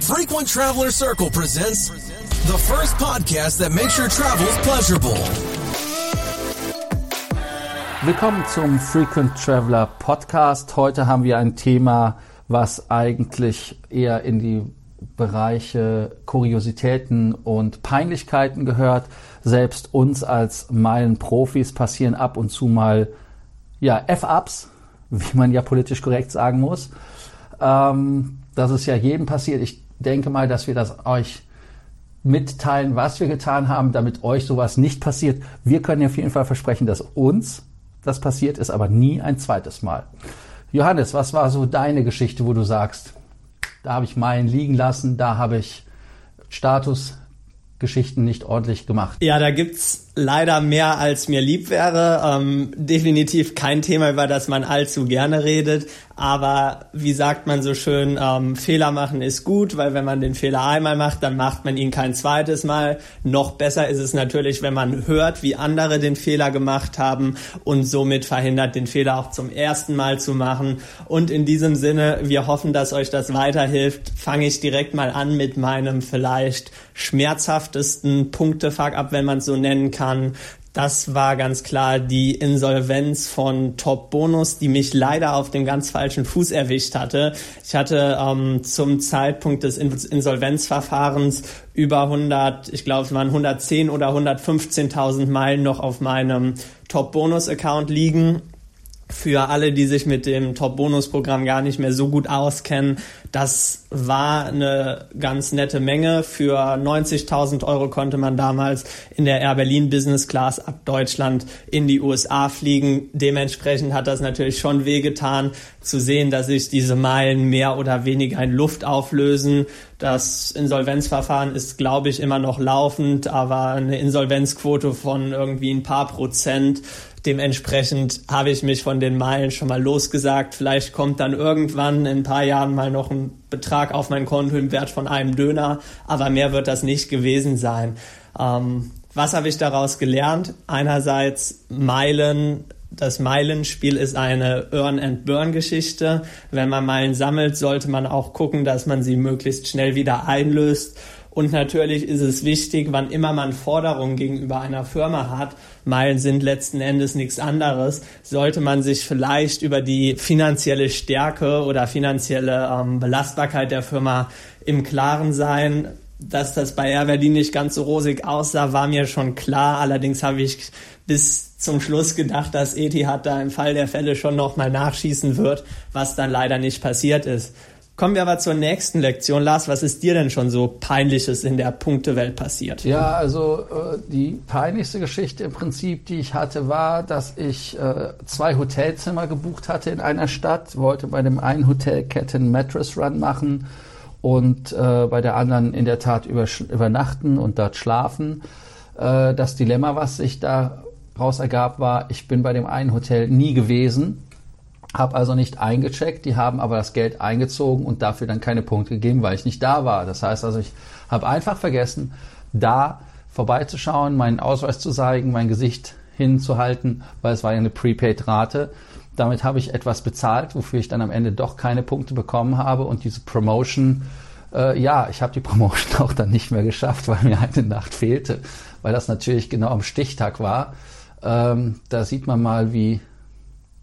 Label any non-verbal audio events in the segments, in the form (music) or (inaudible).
Frequent Traveler Circle presents the first podcast that makes your travels pleasurable. Willkommen zum Frequent Traveler Podcast. Heute haben wir ein Thema, was eigentlich eher in die Bereiche Kuriositäten und Peinlichkeiten gehört. Selbst uns als Meilenprofis passieren ab und zu mal ja, F-Ups, wie man ja politisch korrekt sagen muss. Ähm, das ist ja jedem passiert. Ich denke mal, dass wir das euch mitteilen, was wir getan haben, damit euch sowas nicht passiert. Wir können auf jeden Fall versprechen, dass uns das passiert ist, aber nie ein zweites Mal. Johannes, was war so deine Geschichte, wo du sagst, da habe ich meinen liegen lassen, da habe ich Statusgeschichten nicht ordentlich gemacht? Ja, da gibt's leider mehr als mir lieb wäre. Ähm, definitiv kein Thema, über das man allzu gerne redet. Aber wie sagt man so schön, ähm, Fehler machen ist gut, weil wenn man den Fehler einmal macht, dann macht man ihn kein zweites Mal. Noch besser ist es natürlich, wenn man hört, wie andere den Fehler gemacht haben und somit verhindert, den Fehler auch zum ersten Mal zu machen. Und in diesem Sinne, wir hoffen, dass euch das weiterhilft. Fange ich direkt mal an mit meinem vielleicht schmerzhaftesten Punktefuck ab, wenn man es so nennen kann kann. Das war ganz klar die Insolvenz von Top Bonus, die mich leider auf dem ganz falschen Fuß erwischt hatte. Ich hatte ähm, zum Zeitpunkt des Insolvenzverfahrens über 100, ich glaube es waren 110 oder 115.000 Meilen noch auf meinem Top Bonus Account liegen für alle, die sich mit dem Top-Bonus-Programm gar nicht mehr so gut auskennen, das war eine ganz nette Menge. Für 90.000 Euro konnte man damals in der Air Berlin Business Class ab Deutschland in die USA fliegen. Dementsprechend hat das natürlich schon wehgetan, zu sehen, dass sich diese Meilen mehr oder weniger in Luft auflösen. Das Insolvenzverfahren ist, glaube ich, immer noch laufend, aber eine Insolvenzquote von irgendwie ein paar Prozent Dementsprechend habe ich mich von den Meilen schon mal losgesagt. Vielleicht kommt dann irgendwann in ein paar Jahren mal noch ein Betrag auf mein Konto im Wert von einem Döner, aber mehr wird das nicht gewesen sein. Ähm, was habe ich daraus gelernt? Einerseits Meilen das Meilenspiel ist eine Earn-and-Burn-Geschichte. Wenn man Meilen sammelt, sollte man auch gucken, dass man sie möglichst schnell wieder einlöst und natürlich ist es wichtig, wann immer man Forderungen gegenüber einer Firma hat, Meilen sind letzten Endes nichts anderes, sollte man sich vielleicht über die finanzielle Stärke oder finanzielle ähm, Belastbarkeit der Firma im Klaren sein. Dass das bei Air Berlin nicht ganz so rosig aussah, war mir schon klar. Allerdings habe ich bis zum Schluss gedacht, dass Etihad da im Fall der Fälle schon nochmal nachschießen wird, was dann leider nicht passiert ist. Kommen wir aber zur nächsten Lektion. Lars, was ist dir denn schon so peinliches in der Punktewelt passiert? Ja, also äh, die peinlichste Geschichte im Prinzip, die ich hatte, war, dass ich äh, zwei Hotelzimmer gebucht hatte in einer Stadt, wollte bei dem einen Hotelketten Mattress Run machen und äh, bei der anderen in der Tat übernachten und dort schlafen. Das Dilemma, was sich daraus ergab, war, ich bin bei dem einen Hotel nie gewesen habe also nicht eingecheckt, die haben aber das Geld eingezogen und dafür dann keine Punkte gegeben, weil ich nicht da war. Das heißt also, ich habe einfach vergessen, da vorbeizuschauen, meinen Ausweis zu zeigen, mein Gesicht hinzuhalten, weil es war ja eine Prepaid-Rate. Damit habe ich etwas bezahlt, wofür ich dann am Ende doch keine Punkte bekommen habe und diese Promotion, äh, ja, ich habe die (laughs) Promotion auch dann nicht mehr geschafft, weil mir eine Nacht fehlte, weil das natürlich genau am Stichtag war. Ähm, da sieht man mal, wie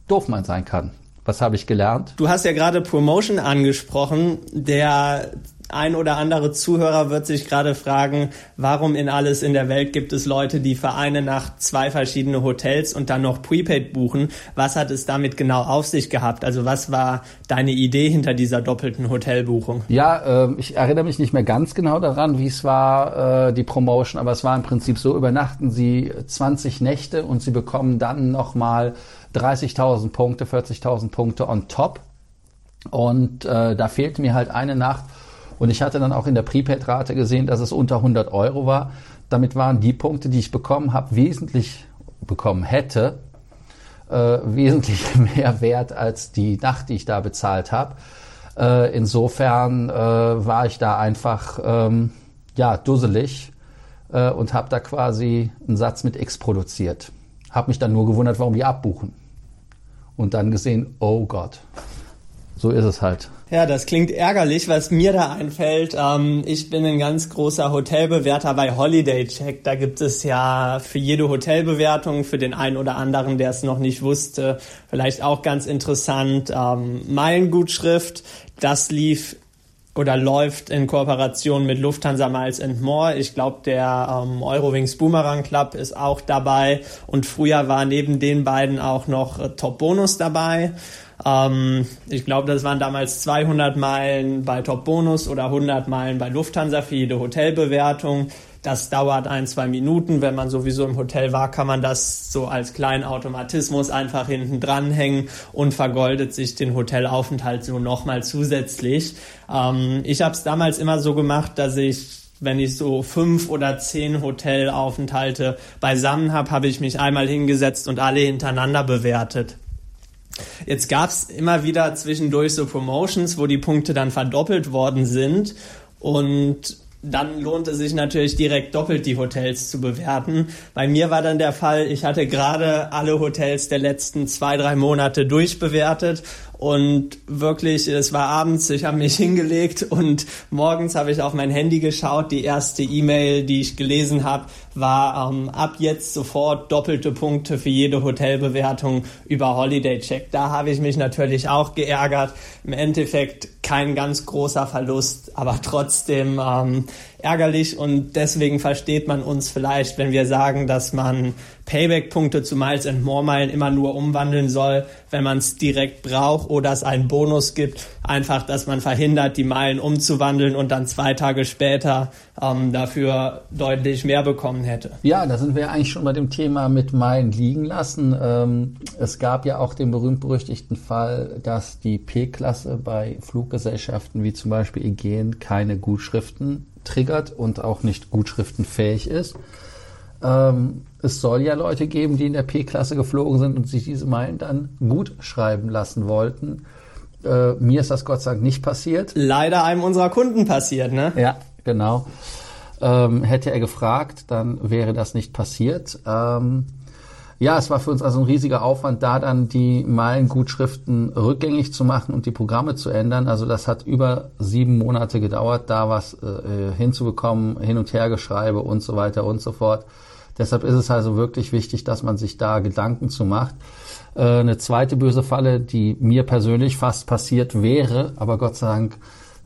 doof man sein kann. Was habe ich gelernt? Du hast ja gerade Promotion angesprochen. Der ein oder andere Zuhörer wird sich gerade fragen, warum in alles in der Welt gibt es Leute, die Vereine nach zwei verschiedene Hotels und dann noch Prepaid buchen. Was hat es damit genau auf sich gehabt? Also was war deine Idee hinter dieser doppelten Hotelbuchung? Ja, äh, ich erinnere mich nicht mehr ganz genau daran, wie es war, äh, die Promotion, aber es war im Prinzip so, übernachten Sie 20 Nächte und Sie bekommen dann nochmal 30.000 Punkte, 40.000 Punkte on top. Und äh, da fehlte mir halt eine Nacht. Und ich hatte dann auch in der Prepaid-Rate gesehen, dass es unter 100 Euro war. Damit waren die Punkte, die ich bekommen habe, wesentlich bekommen hätte, äh, wesentlich (laughs) mehr wert als die Nacht, die ich da bezahlt habe. Äh, insofern äh, war ich da einfach ähm, ja dusselig äh, und habe da quasi einen Satz mit X produziert. Habe mich dann nur gewundert, warum die abbuchen. Und dann gesehen, oh Gott. so ist es halt. Ja, das klingt ärgerlich, was mir da einfällt. Ähm, ich bin ein ganz großer Hotelbewerter bei Holiday Check. Da gibt es ja für jede Hotelbewertung, für den einen oder anderen, der es noch nicht wusste, vielleicht auch ganz interessant, ähm, Meilengutschrift. Das lief oder läuft in Kooperation mit Lufthansa Miles and More. Ich glaube, der ähm, Eurowings Boomerang Club ist auch dabei. Und früher war neben den beiden auch noch äh, Top Bonus dabei. Ähm, ich glaube, das waren damals 200 Meilen bei Top Bonus oder 100 Meilen bei Lufthansa für jede Hotelbewertung. Das dauert ein, zwei Minuten. Wenn man sowieso im Hotel war, kann man das so als kleinen Automatismus einfach hinten dranhängen und vergoldet sich den Hotelaufenthalt so nochmal zusätzlich. Ähm, ich habe es damals immer so gemacht, dass ich wenn ich so fünf oder zehn Hotelaufenthalte beisammen habe, habe ich mich einmal hingesetzt und alle hintereinander bewertet. Jetzt gab es immer wieder zwischendurch so Promotions, wo die Punkte dann verdoppelt worden sind und dann lohnt es sich natürlich direkt doppelt die Hotels zu bewerten. Bei mir war dann der Fall, ich hatte gerade alle Hotels der letzten zwei, drei Monate durchbewertet und wirklich, es war abends, ich habe mich (laughs) hingelegt und morgens habe ich auf mein Handy geschaut. Die erste E-Mail, die ich gelesen habe, war ähm, ab jetzt sofort doppelte Punkte für jede Hotelbewertung über Holiday Check. Da habe ich mich natürlich auch geärgert. Im Endeffekt kein ganz großer Verlust, aber trotzdem ähm, ärgerlich. Und deswegen versteht man uns vielleicht, wenn wir sagen, dass man Payback-Punkte zu Miles and More Meilen immer nur umwandeln soll, wenn man es direkt braucht oder es einen Bonus gibt. Einfach, dass man verhindert, die Meilen umzuwandeln und dann zwei Tage später ähm, dafür deutlich mehr bekommen hätte. Ja, da sind wir eigentlich schon bei dem Thema mit Meilen liegen lassen. Ähm, es gab ja auch den berühmt-berüchtigten Fall, dass die P-Klasse bei Fluggesellschaften wie zum Beispiel Aegean keine Gutschriften triggert und auch nicht gutschriftenfähig ist. Ähm, es soll ja Leute geben, die in der P-Klasse geflogen sind und sich diese Meilen dann gut schreiben lassen wollten. Äh, mir ist das Gott sei Dank nicht passiert. Leider einem unserer Kunden passiert, ne? Ja, genau. Ähm, hätte er gefragt, dann wäre das nicht passiert. Ähm, ja, es war für uns also ein riesiger Aufwand, da dann die Meilengutschriften rückgängig zu machen und die Programme zu ändern. Also das hat über sieben Monate gedauert, da was äh, hinzubekommen, hin und her geschreibe und so weiter und so fort. Deshalb ist es also wirklich wichtig, dass man sich da Gedanken zu macht. Äh, eine zweite böse Falle, die mir persönlich fast passiert wäre, aber Gott sei Dank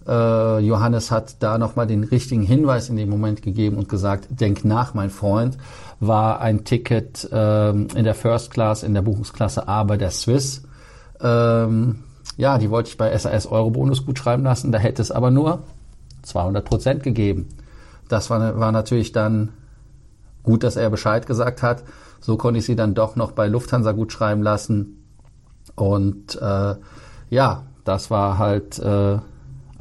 äh, Johannes hat da nochmal den richtigen Hinweis in dem Moment gegeben und gesagt, denk nach, mein Freund, war ein Ticket ähm, in der First Class, in der Buchungsklasse A bei der Swiss. Ähm, ja, die wollte ich bei SAS Eurobonus gut schreiben lassen, da hätte es aber nur 200 Prozent gegeben. Das war, war natürlich dann gut, dass er Bescheid gesagt hat. So konnte ich sie dann doch noch bei Lufthansa gut schreiben lassen. Und äh, ja, das war halt äh,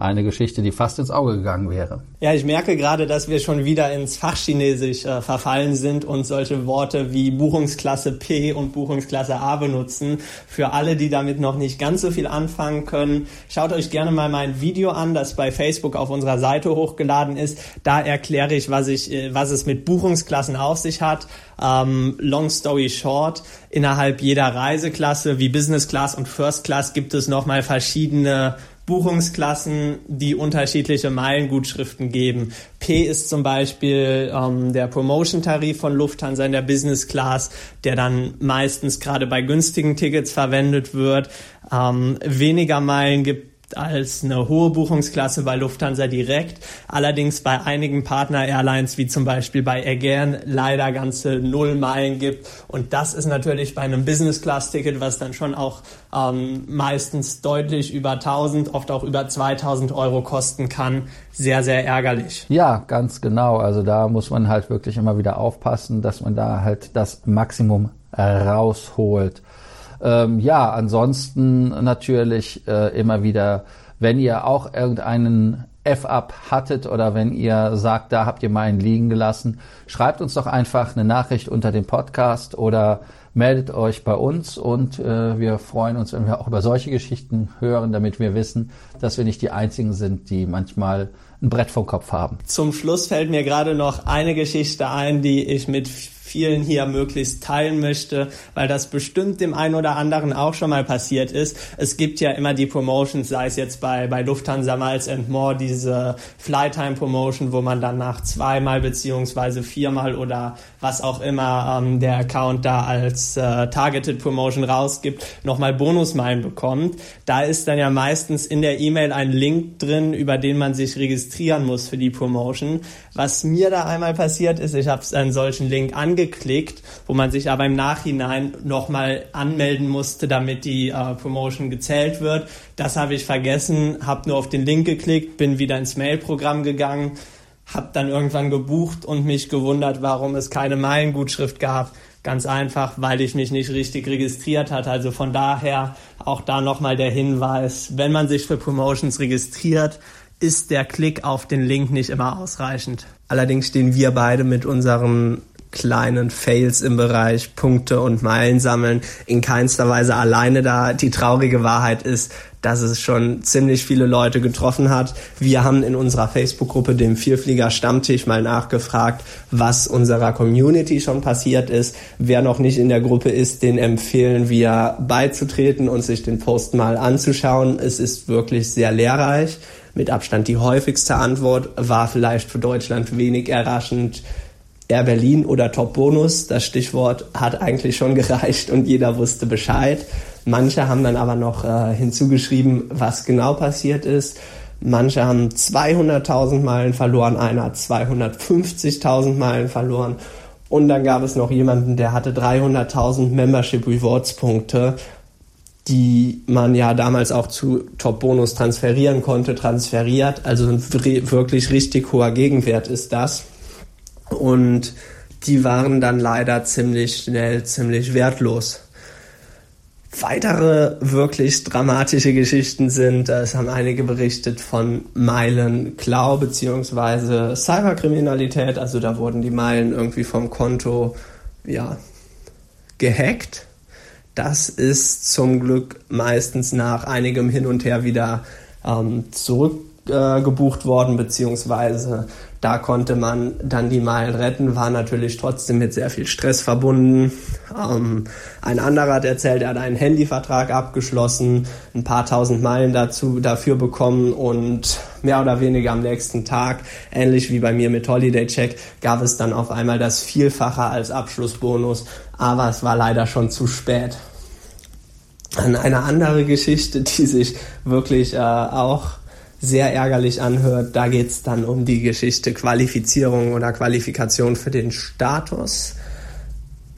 eine Geschichte, die fast ins Auge gegangen wäre. Ja, ich merke gerade, dass wir schon wieder ins Fachchinesisch äh, verfallen sind und solche Worte wie Buchungsklasse P und Buchungsklasse A benutzen. Für alle, die damit noch nicht ganz so viel anfangen können, schaut euch gerne mal mein Video an, das bei Facebook auf unserer Seite hochgeladen ist. Da erkläre ich, was, ich, äh, was es mit Buchungsklassen auf sich hat. Ähm, long story short, innerhalb jeder Reiseklasse wie Business Class und First Class gibt es nochmal verschiedene Buchungsklassen, die unterschiedliche Meilengutschriften geben. P ist zum Beispiel ähm, der Promotion-Tarif von Lufthansa in der Business Class, der dann meistens gerade bei günstigen Tickets verwendet wird. Ähm, weniger Meilen gibt als eine hohe Buchungsklasse bei Lufthansa direkt. Allerdings bei einigen Partner-Airlines, wie zum Beispiel bei Aegean, leider ganze null Meilen gibt. Und das ist natürlich bei einem Business-Class-Ticket, was dann schon auch ähm, meistens deutlich über 1000, oft auch über 2000 Euro kosten kann, sehr, sehr ärgerlich. Ja, ganz genau. Also da muss man halt wirklich immer wieder aufpassen, dass man da halt das Maximum rausholt. Ähm, ja, ansonsten natürlich äh, immer wieder, wenn ihr auch irgendeinen F-Up hattet oder wenn ihr sagt, da habt ihr meinen liegen gelassen, schreibt uns doch einfach eine Nachricht unter dem Podcast oder meldet euch bei uns und äh, wir freuen uns, wenn wir auch über solche Geschichten hören, damit wir wissen, dass wir nicht die Einzigen sind, die manchmal ein Brett vom Kopf haben. Zum Schluss fällt mir gerade noch eine Geschichte ein, die ich mit vielen hier möglichst teilen möchte, weil das bestimmt dem einen oder anderen auch schon mal passiert ist. Es gibt ja immer die Promotions, sei es jetzt bei, bei Lufthansa Miles and More, diese Flytime Promotion, wo man dann nach zweimal beziehungsweise viermal oder was auch immer ähm, der Account da als äh, Targeted Promotion rausgibt, nochmal Bonusmeilen bekommt. Da ist dann ja meistens in der E-Mail ein Link drin, über den man sich registrieren muss für die Promotion. Was mir da einmal passiert ist, ich habe einen solchen Link angeklickt, wo man sich aber im Nachhinein nochmal anmelden musste, damit die äh, Promotion gezählt wird. Das habe ich vergessen, habe nur auf den Link geklickt, bin wieder ins Mailprogramm gegangen, habe dann irgendwann gebucht und mich gewundert, warum es keine Meilengutschrift gab. Ganz einfach, weil ich mich nicht richtig registriert hatte. Also von daher auch da nochmal der Hinweis, wenn man sich für Promotions registriert, ist der Klick auf den Link nicht immer ausreichend. Allerdings stehen wir beide mit unseren kleinen Fails im Bereich Punkte und Meilen sammeln in keinster Weise alleine da. Die traurige Wahrheit ist, dass es schon ziemlich viele Leute getroffen hat. Wir haben in unserer Facebook-Gruppe, dem Vierflieger Stammtisch, mal nachgefragt, was unserer Community schon passiert ist. Wer noch nicht in der Gruppe ist, den empfehlen wir beizutreten und sich den Post mal anzuschauen. Es ist wirklich sehr lehrreich. Mit Abstand die häufigste Antwort war vielleicht für Deutschland wenig überraschend. Air Berlin oder Top Bonus. Das Stichwort hat eigentlich schon (laughs) gereicht und jeder wusste Bescheid. Manche haben dann aber noch äh, hinzugeschrieben, was genau passiert ist. Manche haben 200.000 Meilen verloren, einer hat 250.000 Meilen verloren. Und dann gab es noch jemanden, der hatte 300.000 Membership Rewards Punkte, die man ja damals auch zu Top Bonus transferieren konnte, transferiert. Also ein wirklich richtig hoher Gegenwert ist das. Und die waren dann leider ziemlich schnell, ziemlich wertlos. Weitere wirklich dramatische Geschichten sind, es haben einige berichtet von Meilenklau bzw. Cyberkriminalität. Also da wurden die Meilen irgendwie vom Konto ja, gehackt. Das ist zum Glück meistens nach einigem Hin und Her wieder ähm, zurückgebucht äh, worden, beziehungsweise da konnte man dann die Meilen retten, war natürlich trotzdem mit sehr viel Stress verbunden. Ähm, ein anderer hat erzählt, er hat einen Handyvertrag abgeschlossen, ein paar tausend Meilen dazu, dafür bekommen und mehr oder weniger am nächsten Tag, ähnlich wie bei mir mit Holiday Check, gab es dann auf einmal das Vielfache als Abschlussbonus, aber es war leider schon zu spät. An eine andere Geschichte, (laughs) die sich wirklich äh, auch sehr ärgerlich anhört. Da geht es dann um die Geschichte Qualifizierung oder Qualifikation für den Status.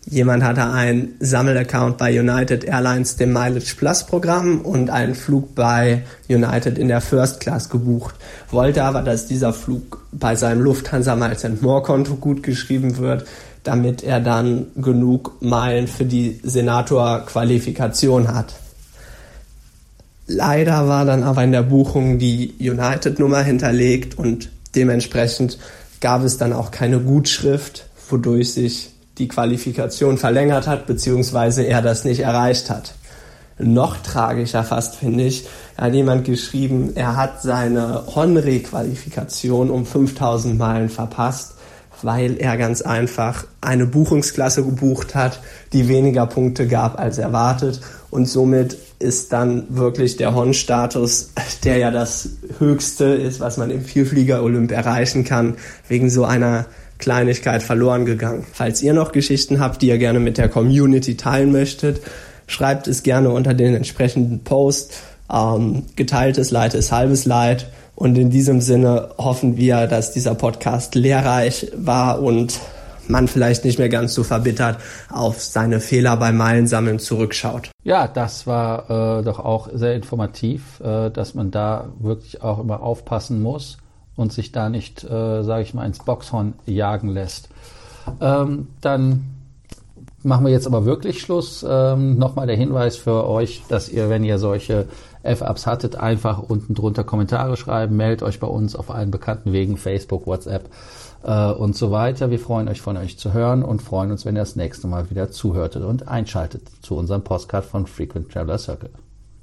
Jemand hatte einen Sammelaccount bei United Airlines, dem Mileage Plus Programm und einen Flug bei United in der First Class gebucht, wollte aber, dass dieser Flug bei seinem Lufthansa Miles More Konto gut geschrieben wird, damit er dann genug Meilen für die Senator-Qualifikation hat. Leider war dann aber in der Buchung die United-Nummer hinterlegt und dementsprechend gab es dann auch keine Gutschrift, wodurch sich die Qualifikation verlängert hat, beziehungsweise er das nicht erreicht hat. Noch tragischer fast finde ich, hat jemand geschrieben, er hat seine Honre-Qualifikation um 5000 Meilen verpasst, weil er ganz einfach eine Buchungsklasse gebucht hat, die weniger Punkte gab als erwartet und somit ist dann wirklich der Hon-Status, der ja das Höchste ist, was man im Vielflieger-Olymp erreichen kann, wegen so einer Kleinigkeit verloren gegangen. Falls ihr noch Geschichten habt, die ihr gerne mit der Community teilen möchtet, schreibt es gerne unter den entsprechenden Post. Ähm, geteiltes Leid ist halbes Leid. Und in diesem Sinne hoffen wir, dass dieser Podcast lehrreich war und man vielleicht nicht mehr ganz so verbittert auf seine Fehler beim Meilensammeln zurückschaut. Ja, das war äh, doch auch sehr informativ, äh, dass man da wirklich auch immer aufpassen muss und sich da nicht, äh, sage ich mal, ins Boxhorn jagen lässt. Ähm, dann machen wir jetzt aber wirklich Schluss. Ähm, Nochmal der Hinweis für euch, dass ihr, wenn ihr solche F-Ups hattet, einfach unten drunter Kommentare schreiben, meldet euch bei uns auf allen bekannten Wegen, Facebook, WhatsApp und so weiter. Wir freuen euch von euch zu hören und freuen uns, wenn ihr das nächste Mal wieder zuhörtet und einschaltet zu unserem Postcard von Frequent Traveler Circle.